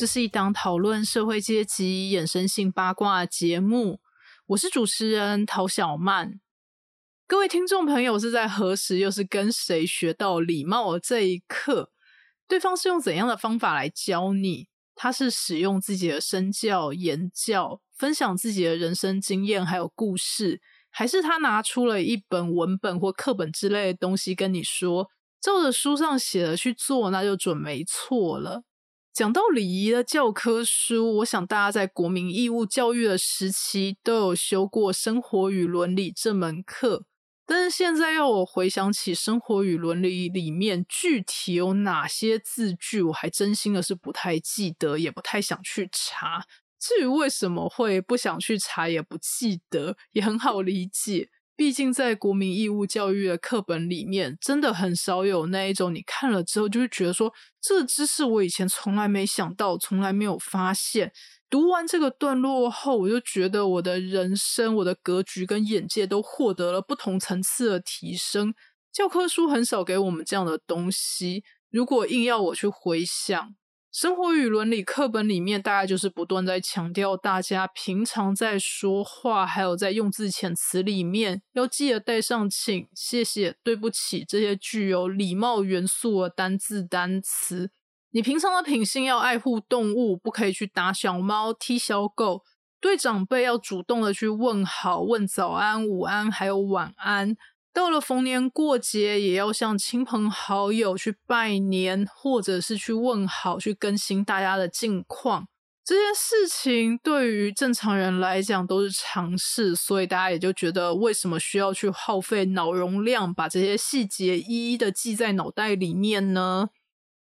这是一档讨论社会阶级衍生性八卦节目，我是主持人陶小曼。各位听众朋友是在何时又是跟谁学到礼貌的这一刻？对方是用怎样的方法来教你？他是使用自己的身教言教，分享自己的人生经验还有故事，还是他拿出了一本文本或课本之类的东西跟你说，照着书上写的去做，那就准没错了。讲到礼仪的教科书，我想大家在国民义务教育的时期都有修过《生活与伦理》这门课，但是现在要我回想起《生活与伦理》里面具体有哪些字句，我还真心的是不太记得，也不太想去查。至于为什么会不想去查，也不记得，也很好理解。毕竟，在国民义务教育的课本里面，真的很少有那一种你看了之后就会觉得说，这知识我以前从来没想到，从来没有发现。读完这个段落后，我就觉得我的人生、我的格局跟眼界都获得了不同层次的提升。教科书很少给我们这样的东西，如果硬要我去回想。生活与伦理课本里面，大概就是不断在强调，大家平常在说话，还有在用字遣词里面，要记得带上“请”“谢谢”“对不起”这些具有礼貌元素的单字单词。你平常的品性要爱护动物，不可以去打小猫、踢小狗。对长辈要主动的去问好、问早安、午安，还有晚安。到了逢年过节，也要向亲朋好友去拜年，或者是去问好，去更新大家的近况。这些事情对于正常人来讲都是常事，所以大家也就觉得，为什么需要去耗费脑容量，把这些细节一一的记在脑袋里面呢？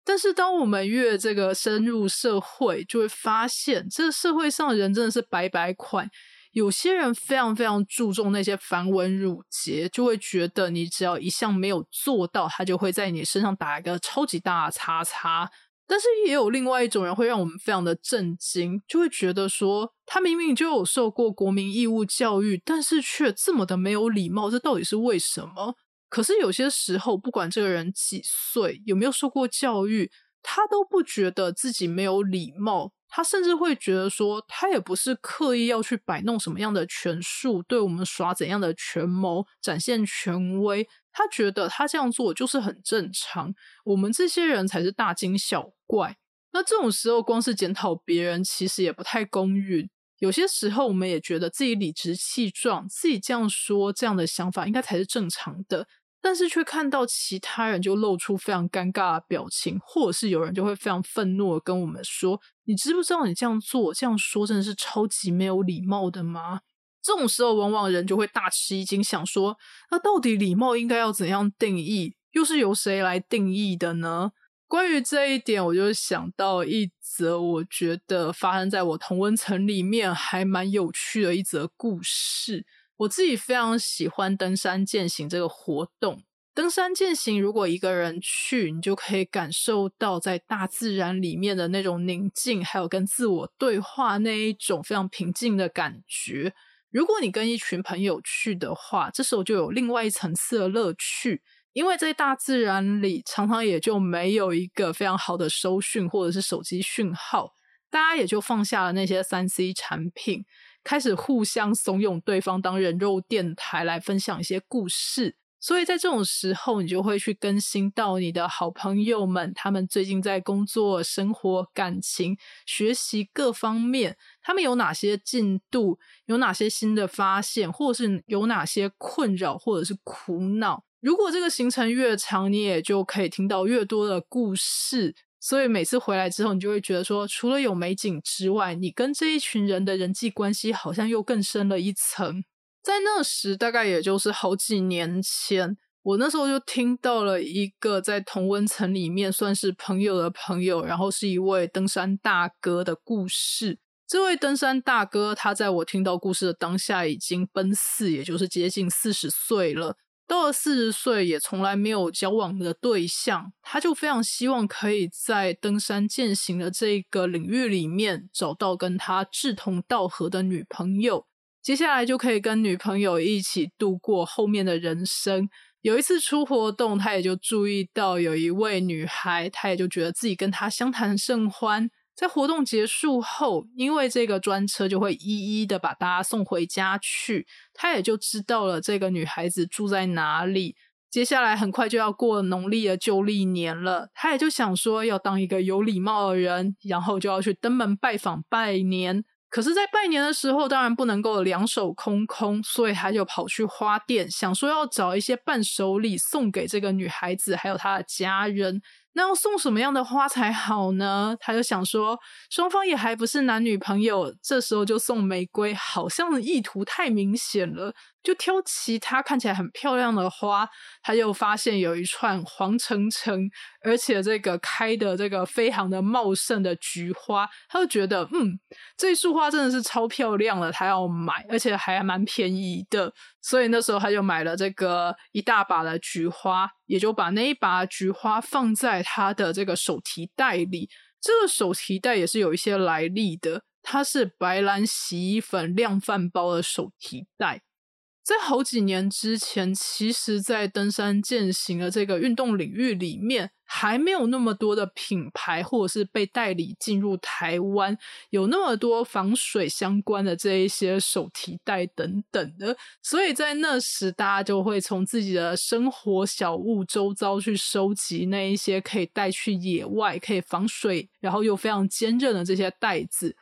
但是，当我们越这个深入社会，就会发现，这个社会上人真的是白白款。有些人非常非常注重那些繁文缛节，就会觉得你只要一项没有做到，他就会在你身上打一个超级大的叉叉。但是也有另外一种人会让我们非常的震惊，就会觉得说他明明就有受过国民义务教育，但是却这么的没有礼貌，这到底是为什么？可是有些时候，不管这个人几岁，有没有受过教育，他都不觉得自己没有礼貌。他甚至会觉得说，他也不是刻意要去摆弄什么样的权术，对我们耍怎样的权谋，展现权威。他觉得他这样做就是很正常，我们这些人才是大惊小怪。那这种时候，光是检讨别人，其实也不太公允。有些时候，我们也觉得自己理直气壮，自己这样说，这样的想法应该才是正常的。但是却看到其他人就露出非常尴尬的表情，或者是有人就会非常愤怒的跟我们说：“你知不知道你这样做、这样说真的是超级没有礼貌的吗？”这种时候，往往人就会大吃一惊，想说：“那到底礼貌应该要怎样定义？又是由谁来定义的呢？”关于这一点，我就想到一则我觉得发生在我同温层里面还蛮有趣的一则故事。我自己非常喜欢登山健行这个活动。登山健行，如果一个人去，你就可以感受到在大自然里面的那种宁静，还有跟自我对话那一种非常平静的感觉。如果你跟一群朋友去的话，这时候就有另外一层次的乐趣，因为在大自然里常常也就没有一个非常好的收讯或者是手机讯号，大家也就放下了那些三 C 产品。开始互相怂恿对方当人肉电台来分享一些故事，所以在这种时候，你就会去更新到你的好朋友们，他们最近在工作、生活、感情、学习各方面，他们有哪些进度，有哪些新的发现，或者是有哪些困扰或者是苦恼。如果这个行程越长，你也就可以听到越多的故事。所以每次回来之后，你就会觉得说，除了有美景之外，你跟这一群人的人际关系好像又更深了一层。在那时，大概也就是好几年前，我那时候就听到了一个在同温层里面算是朋友的朋友，然后是一位登山大哥的故事。这位登山大哥，他在我听到故事的当下已经奔四，也就是接近四十岁了。到了四十岁，也从来没有交往的对象，他就非常希望可以在登山践行的这个领域里面找到跟他志同道合的女朋友，接下来就可以跟女朋友一起度过后面的人生。有一次出活动，他也就注意到有一位女孩，他也就觉得自己跟她相谈甚欢。在活动结束后，因为这个专车就会一一的把大家送回家去，他也就知道了这个女孩子住在哪里。接下来很快就要过农历的旧历年了，他也就想说要当一个有礼貌的人，然后就要去登门拜访拜年。可是，在拜年的时候，当然不能够两手空空，所以他就跑去花店，想说要找一些伴手礼送给这个女孩子，还有她的家人。那要送什么样的花才好呢？他就想说，双方也还不是男女朋友，这时候就送玫瑰，好像意图太明显了。就挑其他看起来很漂亮的花，他又发现有一串黄澄澄，而且这个开的这个非常的茂盛的菊花，他就觉得，嗯，这束花真的是超漂亮的，他要买，而且还蛮便宜的。所以那时候他就买了这个一大把的菊花，也就把那一把菊花放在他的这个手提袋里。这个手提袋也是有一些来历的，它是白兰洗衣粉量贩包的手提袋。在好几年之前，其实，在登山健行的这个运动领域里面，还没有那么多的品牌或者是被代理进入台湾，有那么多防水相关的这一些手提袋等等的，所以在那时，大家就会从自己的生活小物周遭去收集那一些可以带去野外、可以防水，然后又非常坚韧的这些袋子。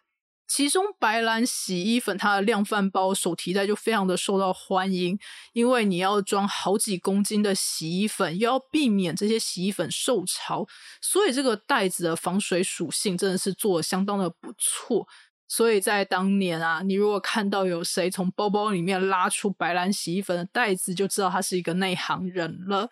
其中白兰洗衣粉，它的量贩包手提袋就非常的受到欢迎，因为你要装好几公斤的洗衣粉，又要避免这些洗衣粉受潮，所以这个袋子的防水属性真的是做的相当的不错。所以在当年啊，你如果看到有谁从包包里面拉出白兰洗衣粉的袋子，就知道他是一个内行人了。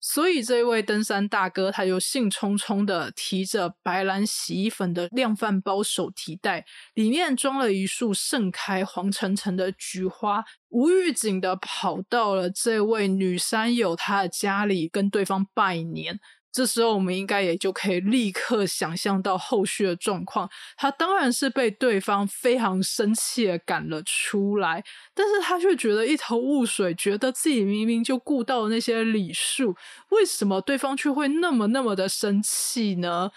所以，这位登山大哥他就兴冲冲的提着白兰洗衣粉的量饭包手提袋，里面装了一束盛开黄澄澄的菊花，无预警的跑到了这位女山友她的家里，跟对方拜年。这时候，我们应该也就可以立刻想象到后续的状况。他当然是被对方非常生气的赶了出来，但是他却觉得一头雾水，觉得自己明明就顾到了那些礼数，为什么对方却会那么那么的生气呢？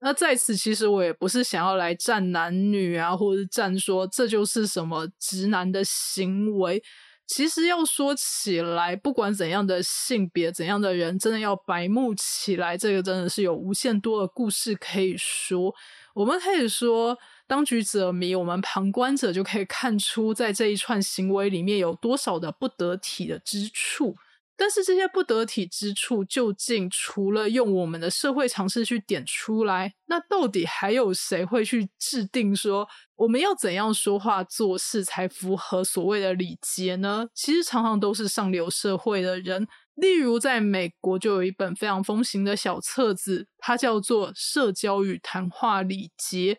那在此，其实我也不是想要来站男女啊，或者是站说这就是什么直男的行为。其实要说起来，不管怎样的性别、怎样的人，真的要白目起来，这个真的是有无限多的故事可以说。我们可以说，当局者迷，我们旁观者就可以看出，在这一串行为里面有多少的不得体的之处。但是这些不得体之处，究竟除了用我们的社会常识去点出来，那到底还有谁会去制定说我们要怎样说话做事才符合所谓的礼节呢？其实常常都是上流社会的人。例如，在美国就有一本非常风行的小册子，它叫做《社交与谈话礼节》。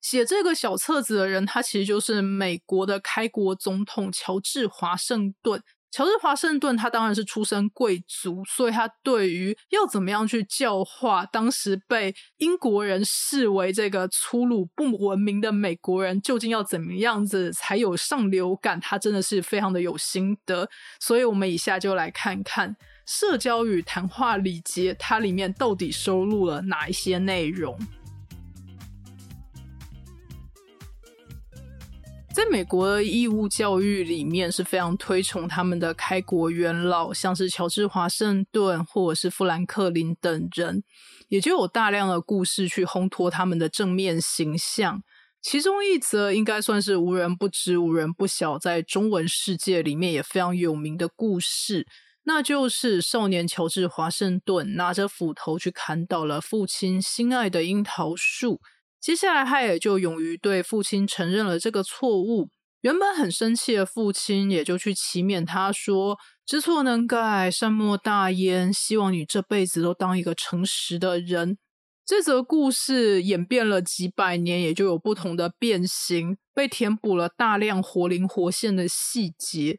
写这个小册子的人，他其实就是美国的开国总统乔治华盛顿。乔治华盛顿，他当然是出身贵族，所以他对于要怎么样去教化当时被英国人视为这个粗鲁不文明的美国人，究竟要怎么样子才有上流感，他真的是非常的有心得。所以，我们以下就来看看社交与谈话礼节，它里面到底收录了哪一些内容。在美国的义务教育里面是非常推崇他们的开国元老，像是乔治华盛顿或者是富兰克林等人，也就有大量的故事去烘托他们的正面形象。其中一则应该算是无人不知、无人不晓，在中文世界里面也非常有名的故事，那就是少年乔治华盛顿拿着斧头去砍倒了父亲心爱的樱桃树。接下来，他也就勇于对父亲承认了这个错误。原本很生气的父亲，也就去启勉他说：“知错能改，善莫大焉。希望你这辈子都当一个诚实的人。这则故事演变了几百年，也就有不同的变形，被填补了大量活灵活现的细节。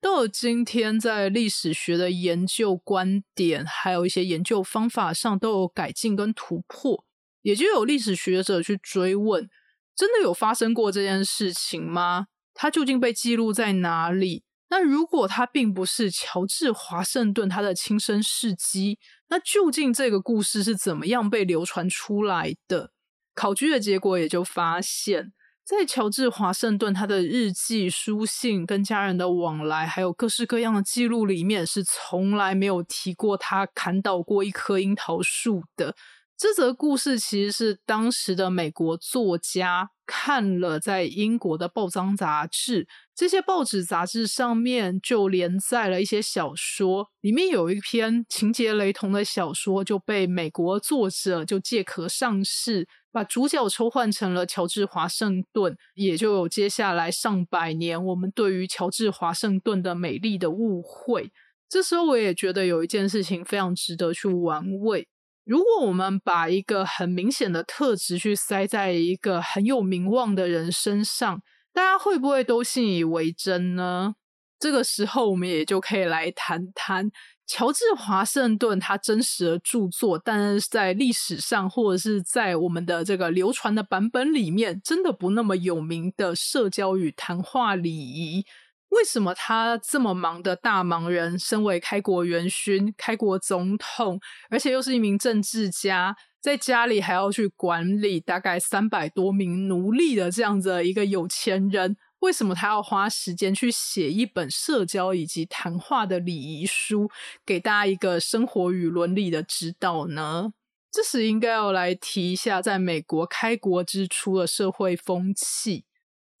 到了今天，在历史学的研究观点，还有一些研究方法上，都有改进跟突破。也就有历史学者去追问：真的有发生过这件事情吗？它究竟被记录在哪里？那如果他并不是乔治华盛顿他的亲身事迹，那究竟这个故事是怎么样被流传出来的？考据的结果也就发现，在乔治华盛顿他的日记、书信、跟家人的往来，还有各式各样的记录里面，是从来没有提过他砍倒过一棵樱桃树的。这则故事其实是当时的美国作家看了在英国的报章杂志，这些报纸杂志上面就连载了一些小说，里面有一篇情节雷同的小说就被美国作者就借壳上市，把主角抽换成了乔治华盛顿，也就有接下来上百年我们对于乔治华盛顿的美丽的误会。这时候我也觉得有一件事情非常值得去玩味。如果我们把一个很明显的特质去塞在一个很有名望的人身上，大家会不会都信以为真呢？这个时候，我们也就可以来谈谈乔治华盛顿他真实的著作，但是在历史上或者是在我们的这个流传的版本里面，真的不那么有名的社交与谈话礼仪。为什么他这么忙的大忙人，身为开国元勋、开国总统，而且又是一名政治家，在家里还要去管理大概三百多名奴隶的这样子一个有钱人，为什么他要花时间去写一本社交以及谈话的礼仪书，给大家一个生活与伦理的指导呢？这时应该要来提一下，在美国开国之初的社会风气。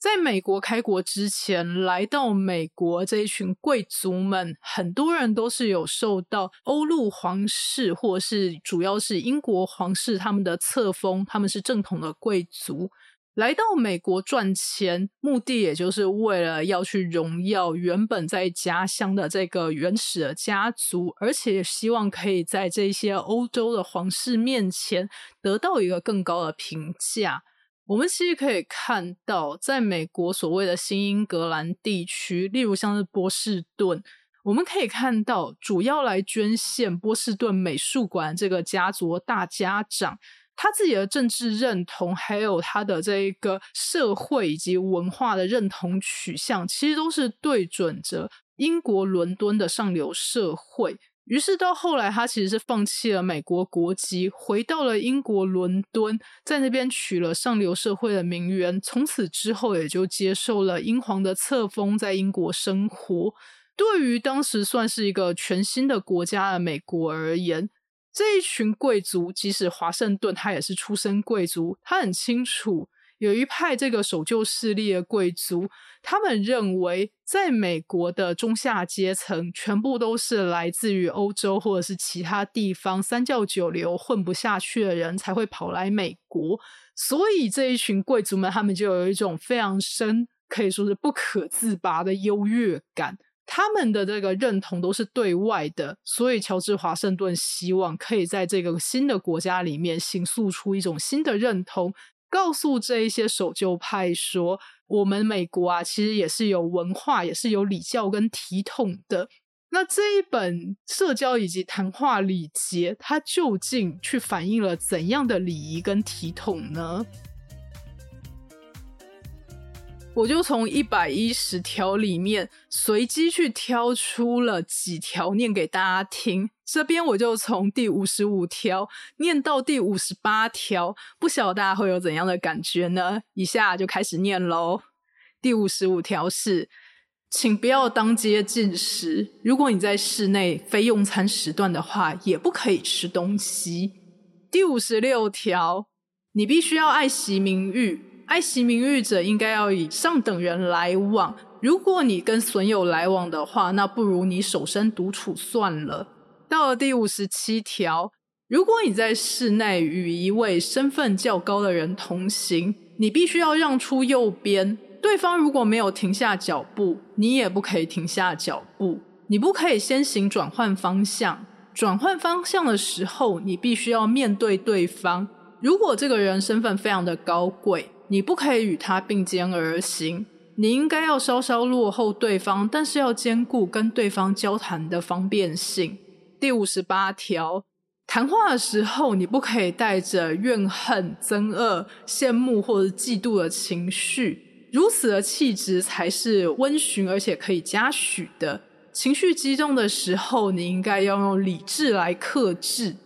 在美国开国之前，来到美国这一群贵族们，很多人都是有受到欧陆皇室，或是主要是英国皇室他们的册封，他们是正统的贵族，来到美国赚钱，目的也就是为了要去荣耀原本在家乡的这个原始的家族，而且希望可以在这些欧洲的皇室面前得到一个更高的评价。我们其实可以看到，在美国所谓的新英格兰地区，例如像是波士顿，我们可以看到主要来捐献波士顿美术馆这个家族大家长，他自己的政治认同，还有他的这一个社会以及文化的认同取向，其实都是对准着英国伦敦的上流社会。于是到后来，他其实是放弃了美国国籍，回到了英国伦敦，在那边取了上流社会的名媛。从此之后，也就接受了英皇的册封，在英国生活。对于当时算是一个全新的国家的美国而言，这一群贵族，即使华盛顿他也是出身贵族，他很清楚。有一派这个守旧势力的贵族，他们认为，在美国的中下阶层全部都是来自于欧洲或者是其他地方三教九流混不下去的人才会跑来美国，所以这一群贵族们，他们就有一种非常深，可以说是不可自拔的优越感。他们的这个认同都是对外的，所以乔治华盛顿希望可以在这个新的国家里面形塑出一种新的认同。告诉这一些守旧派说，我们美国啊，其实也是有文化，也是有礼教跟体统的。那这一本社交以及谈话礼节，它究竟去反映了怎样的礼仪跟体统呢？我就从一百一十条里面随机去挑出了几条念给大家听。这边我就从第五十五条念到第五十八条，不晓得大家会有怎样的感觉呢？以下就开始念喽。第五十五条是，请不要当街进食。如果你在室内非用餐时段的话，也不可以吃东西。第五十六条，你必须要爱惜名誉。爱惜名誉者应该要以上等人来往。如果你跟损友来往的话，那不如你守身独处算了。到了第五十七条，如果你在室内与一位身份较高的人同行，你必须要让出右边。对方如果没有停下脚步，你也不可以停下脚步。你不可以先行转换方向。转换方向的时候，你必须要面对对方。如果这个人身份非常的高贵，你不可以与他并肩而行。你应该要稍稍落后对方，但是要兼顾跟对方交谈的方便性。第五十八条，谈话的时候，你不可以带着怨恨、憎恶、羡慕或者嫉妒的情绪，如此的气质才是温驯而且可以嘉许的。情绪激动的时候，你应该要用理智来克制。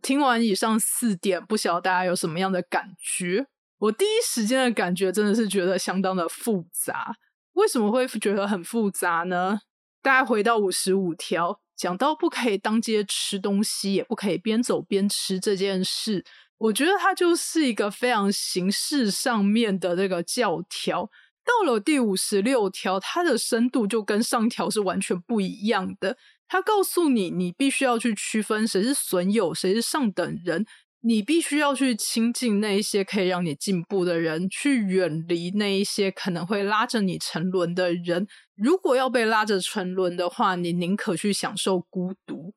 听完以上四点，不晓得大家有什么样的感觉？我第一时间的感觉真的是觉得相当的复杂。为什么会觉得很复杂呢？大家回到五十五条，讲到不可以当街吃东西，也不可以边走边吃这件事，我觉得它就是一个非常形式上面的这个教条。到了第五十六条，它的深度就跟上条是完全不一样的。它告诉你，你必须要去区分谁是损友，谁是上等人。你必须要去亲近那一些可以让你进步的人，去远离那一些可能会拉着你沉沦的人。如果要被拉着沉沦的话，你宁可去享受孤独。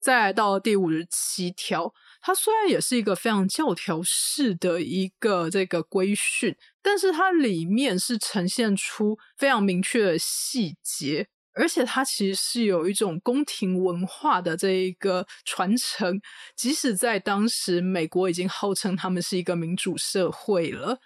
再来到第五十七条，它虽然也是一个非常教条式的一个这个规训，但是它里面是呈现出非常明确的细节。而且它其实是有一种宫廷文化的这一个传承，即使在当时美国已经号称他们是一个民主社会了。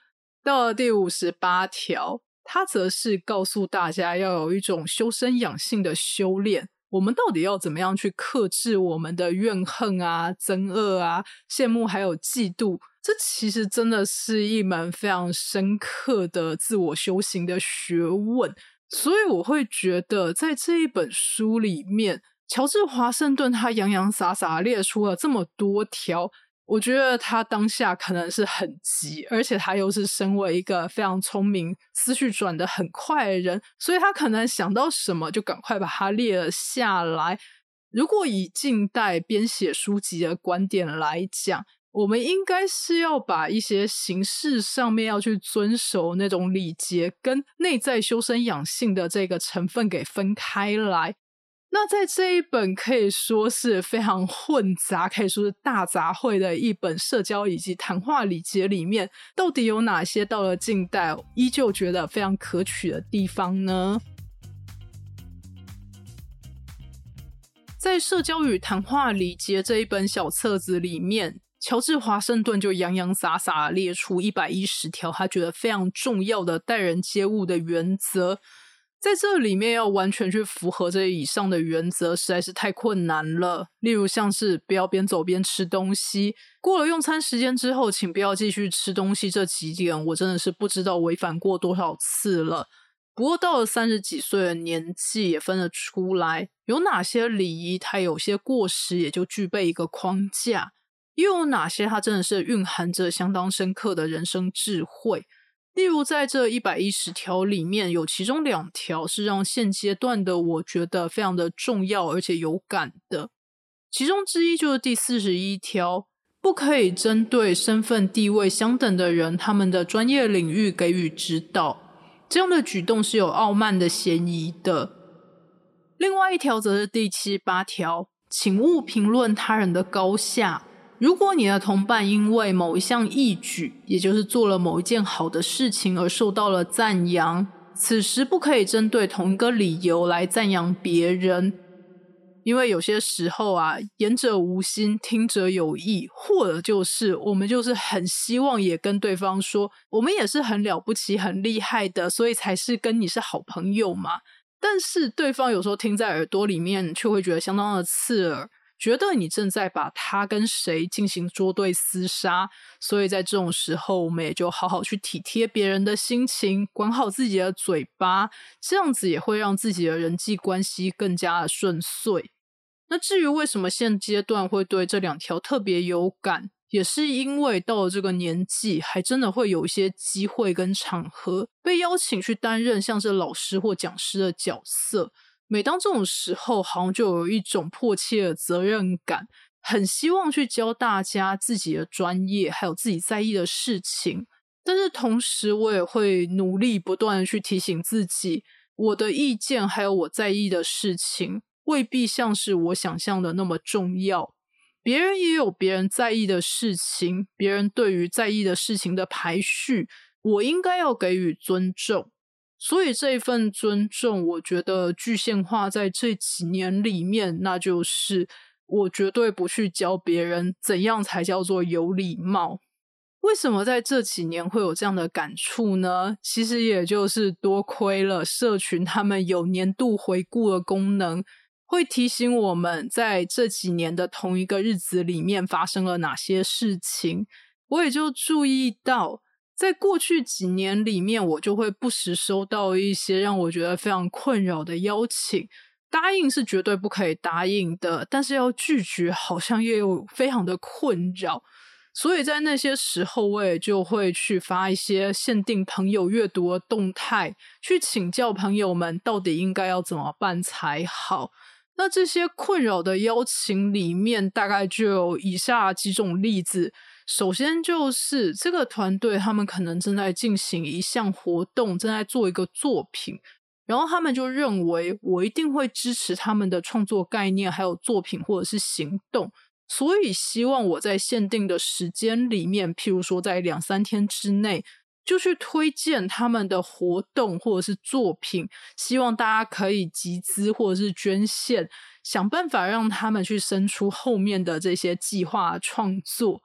到了第五十八条，它则是告诉大家要有一种修身养性的修炼。我们到底要怎么样去克制我们的怨恨啊、憎恶啊、羡慕还有嫉妒？这其实真的是一门非常深刻的自我修行的学问。所以我会觉得，在这一本书里面，乔治华盛顿他洋洋洒洒列出了这么多条，我觉得他当下可能是很急，而且他又是身为一个非常聪明、思绪转得很快的人，所以他可能想到什么就赶快把它列了下来。如果以近代编写书籍的观点来讲，我们应该是要把一些形式上面要去遵守那种礼节，跟内在修身养性的这个成分给分开来。那在这一本可以说是非常混杂，可以说是大杂烩的一本社交以及谈话礼节里面，到底有哪些到了近代依旧觉得非常可取的地方呢？在社交与谈话礼节这一本小册子里面。乔治华盛顿就洋洋洒洒列出一百一十条他觉得非常重要的待人接物的原则，在这里面要完全去符合这以上的原则实在是太困难了。例如像是不要边走边吃东西，过了用餐时间之后，请不要继续吃东西，这几点我真的是不知道违反过多少次了。不过到了三十几岁的年纪，也分得出来有哪些礼仪它有些过时，也就具备一个框架。又有哪些？它真的是蕴含着相当深刻的人生智慧。例如，在这一百一十条里面，有其中两条是让现阶段的我觉得非常的重要而且有感的。其中之一就是第四十一条，不可以针对身份地位相等的人，他们的专业领域给予指导。这样的举动是有傲慢的嫌疑的。另外一条则是第七八条，请勿评论他人的高下。如果你的同伴因为某一项义举，也就是做了某一件好的事情而受到了赞扬，此时不可以针对同一个理由来赞扬别人，因为有些时候啊，言者无心，听者有意，或者就是我们就是很希望也跟对方说，我们也是很了不起、很厉害的，所以才是跟你是好朋友嘛。但是对方有时候听在耳朵里面，却会觉得相当的刺耳。觉得你正在把他跟谁进行捉对厮杀，所以在这种时候，我们也就好好去体贴别人的心情，管好自己的嘴巴，这样子也会让自己的人际关系更加的顺遂。那至于为什么现阶段会对这两条特别有感，也是因为到了这个年纪，还真的会有一些机会跟场合被邀请去担任像是老师或讲师的角色。每当这种时候，好像就有一种迫切的责任感，很希望去教大家自己的专业，还有自己在意的事情。但是同时，我也会努力不断的去提醒自己，我的意见还有我在意的事情，未必像是我想象的那么重要。别人也有别人在意的事情，别人对于在意的事情的排序，我应该要给予尊重。所以这一份尊重，我觉得具现化在这几年里面，那就是我绝对不去教别人怎样才叫做有礼貌。为什么在这几年会有这样的感触呢？其实也就是多亏了社群，他们有年度回顾的功能，会提醒我们在这几年的同一个日子里面发生了哪些事情。我也就注意到。在过去几年里面，我就会不时收到一些让我觉得非常困扰的邀请。答应是绝对不可以答应的，但是要拒绝好像也有非常的困扰。所以在那些时候，我也就会去发一些限定朋友阅读的动态，去请教朋友们到底应该要怎么办才好。那这些困扰的邀请里面，大概就有以下几种例子。首先就是这个团队，他们可能正在进行一项活动，正在做一个作品，然后他们就认为我一定会支持他们的创作概念，还有作品或者是行动，所以希望我在限定的时间里面，譬如说在两三天之内，就去推荐他们的活动或者是作品，希望大家可以集资或者是捐献，想办法让他们去生出后面的这些计划创作。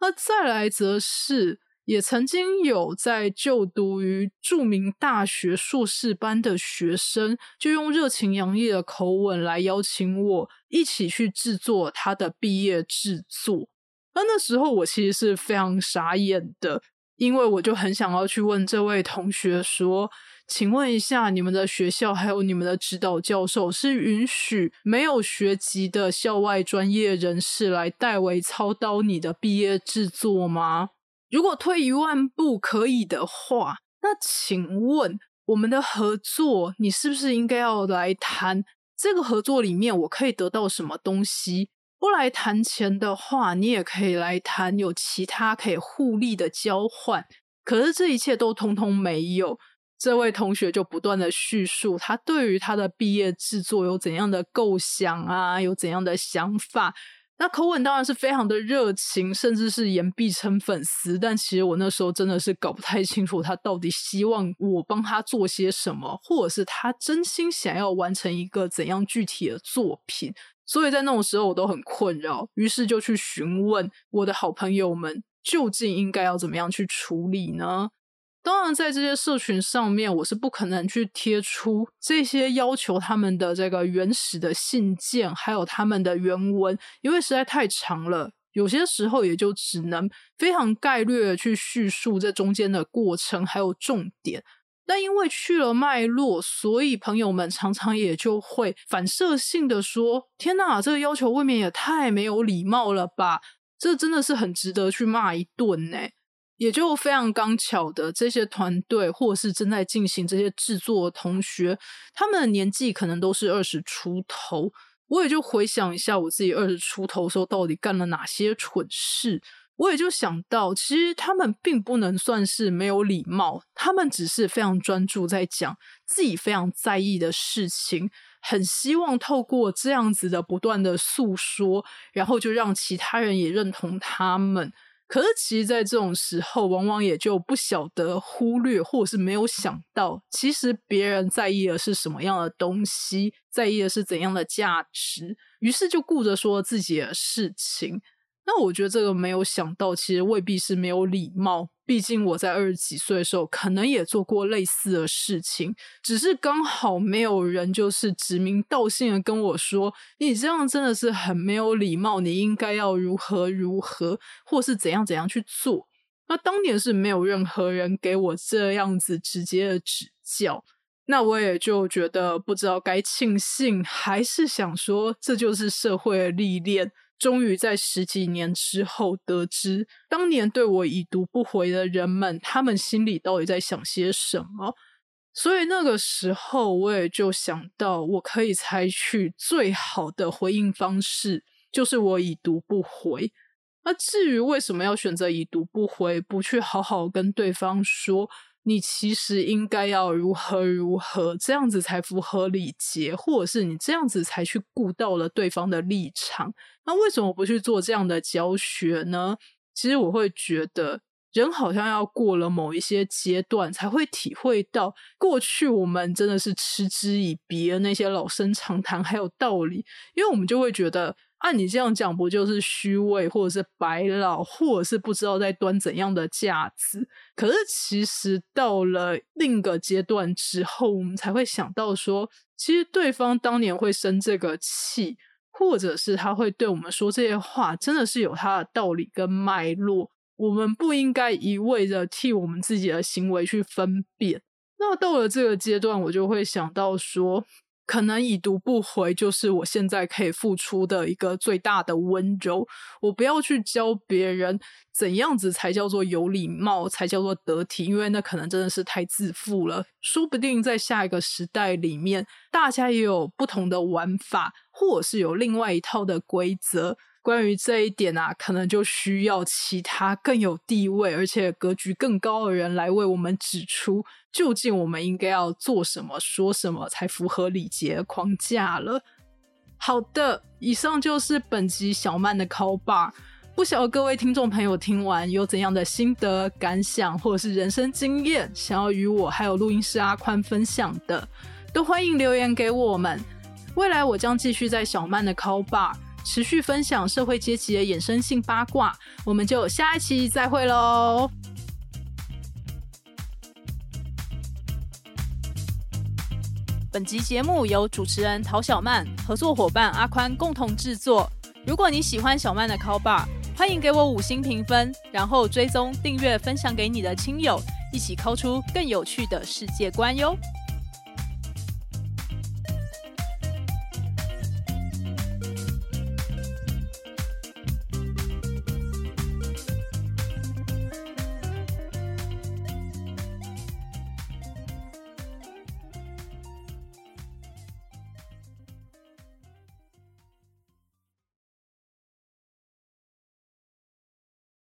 那再来则是，也曾经有在就读于著名大学硕士班的学生，就用热情洋溢的口吻来邀请我一起去制作他的毕业制作。那那时候我其实是非常傻眼的，因为我就很想要去问这位同学说。请问一下，你们的学校还有你们的指导教授是允许没有学籍的校外专业人士来代为操刀你的毕业制作吗？如果退一万步可以的话，那请问我们的合作，你是不是应该要来谈这个合作里面我可以得到什么东西？不来谈钱的话，你也可以来谈有其他可以互利的交换。可是这一切都通通没有。这位同学就不断的叙述他对于他的毕业制作有怎样的构想啊，有怎样的想法。那口吻当然是非常的热情，甚至是言必称粉丝。但其实我那时候真的是搞不太清楚他到底希望我帮他做些什么，或者是他真心想要完成一个怎样具体的作品。所以在那种时候我都很困扰，于是就去询问我的好朋友们，究竟应该要怎么样去处理呢？当然，在这些社群上面，我是不可能去贴出这些要求他们的这个原始的信件，还有他们的原文，因为实在太长了。有些时候也就只能非常概略的去叙述这中间的过程，还有重点。但因为去了脉络，所以朋友们常常也就会反射性的说：“天哪，这个要求未免也太没有礼貌了吧！这真的是很值得去骂一顿呢。”也就非常刚巧的，这些团队或是正在进行这些制作的同学，他们的年纪可能都是二十出头。我也就回想一下我自己二十出头时候到底干了哪些蠢事，我也就想到，其实他们并不能算是没有礼貌，他们只是非常专注在讲自己非常在意的事情，很希望透过这样子的不断的诉说，然后就让其他人也认同他们。可是，其实，在这种时候，往往也就不晓得忽略，或者是没有想到，其实别人在意的是什么样的东西，在意的是怎样的价值，于是就顾着说自己的事情。那我觉得这个没有想到，其实未必是没有礼貌。毕竟我在二十几岁的时候，可能也做过类似的事情，只是刚好没有人就是指名道姓的跟我说：“你这样真的是很没有礼貌，你应该要如何如何，或是怎样怎样去做。”那当年是没有任何人给我这样子直接的指教，那我也就觉得不知道该庆幸，还是想说这就是社会的历练。终于在十几年之后得知，当年对我已读不回的人们，他们心里到底在想些什么。所以那个时候，我也就想到，我可以采取最好的回应方式，就是我已读不回。那至于为什么要选择已读不回，不去好好跟对方说，你其实应该要如何如何，这样子才符合礼节，或者是你这样子才去顾到了对方的立场。那为什么不去做这样的教学呢？其实我会觉得，人好像要过了某一些阶段，才会体会到过去我们真的是嗤之以鼻的那些老生常谈还有道理，因为我们就会觉得。按你这样讲，不就是虚伪，或者是白老，或者是不知道在端怎样的架子？可是其实到了另一个阶段之后，我们才会想到说，其实对方当年会生这个气，或者是他会对我们说这些话，真的是有他的道理跟脉络。我们不应该一味的替我们自己的行为去分辨。那到了这个阶段，我就会想到说。可能已读不回，就是我现在可以付出的一个最大的温柔。我不要去教别人怎样子才叫做有礼貌，才叫做得体，因为那可能真的是太自负了。说不定在下一个时代里面，大家也有不同的玩法，或者是有另外一套的规则。关于这一点啊，可能就需要其他更有地位而且格局更高的人来为我们指出，究竟我们应该要做什么、说什么才符合礼节框架了。好的，以上就是本集小曼的 call bar。不晓得各位听众朋友听完有怎样的心得感想，或者是人生经验，想要与我还有录音师阿宽分享的，都欢迎留言给我们。未来我将继续在小曼的 call bar。持续分享社会阶级的衍生性八卦，我们就下一期再会喽。本集节目由主持人陶小曼、合作伙伴阿宽共同制作。如果你喜欢小曼的 Call Bar，欢迎给我五星评分，然后追踪、订阅、分享给你的亲友，一起 call 出更有趣的世界观哟。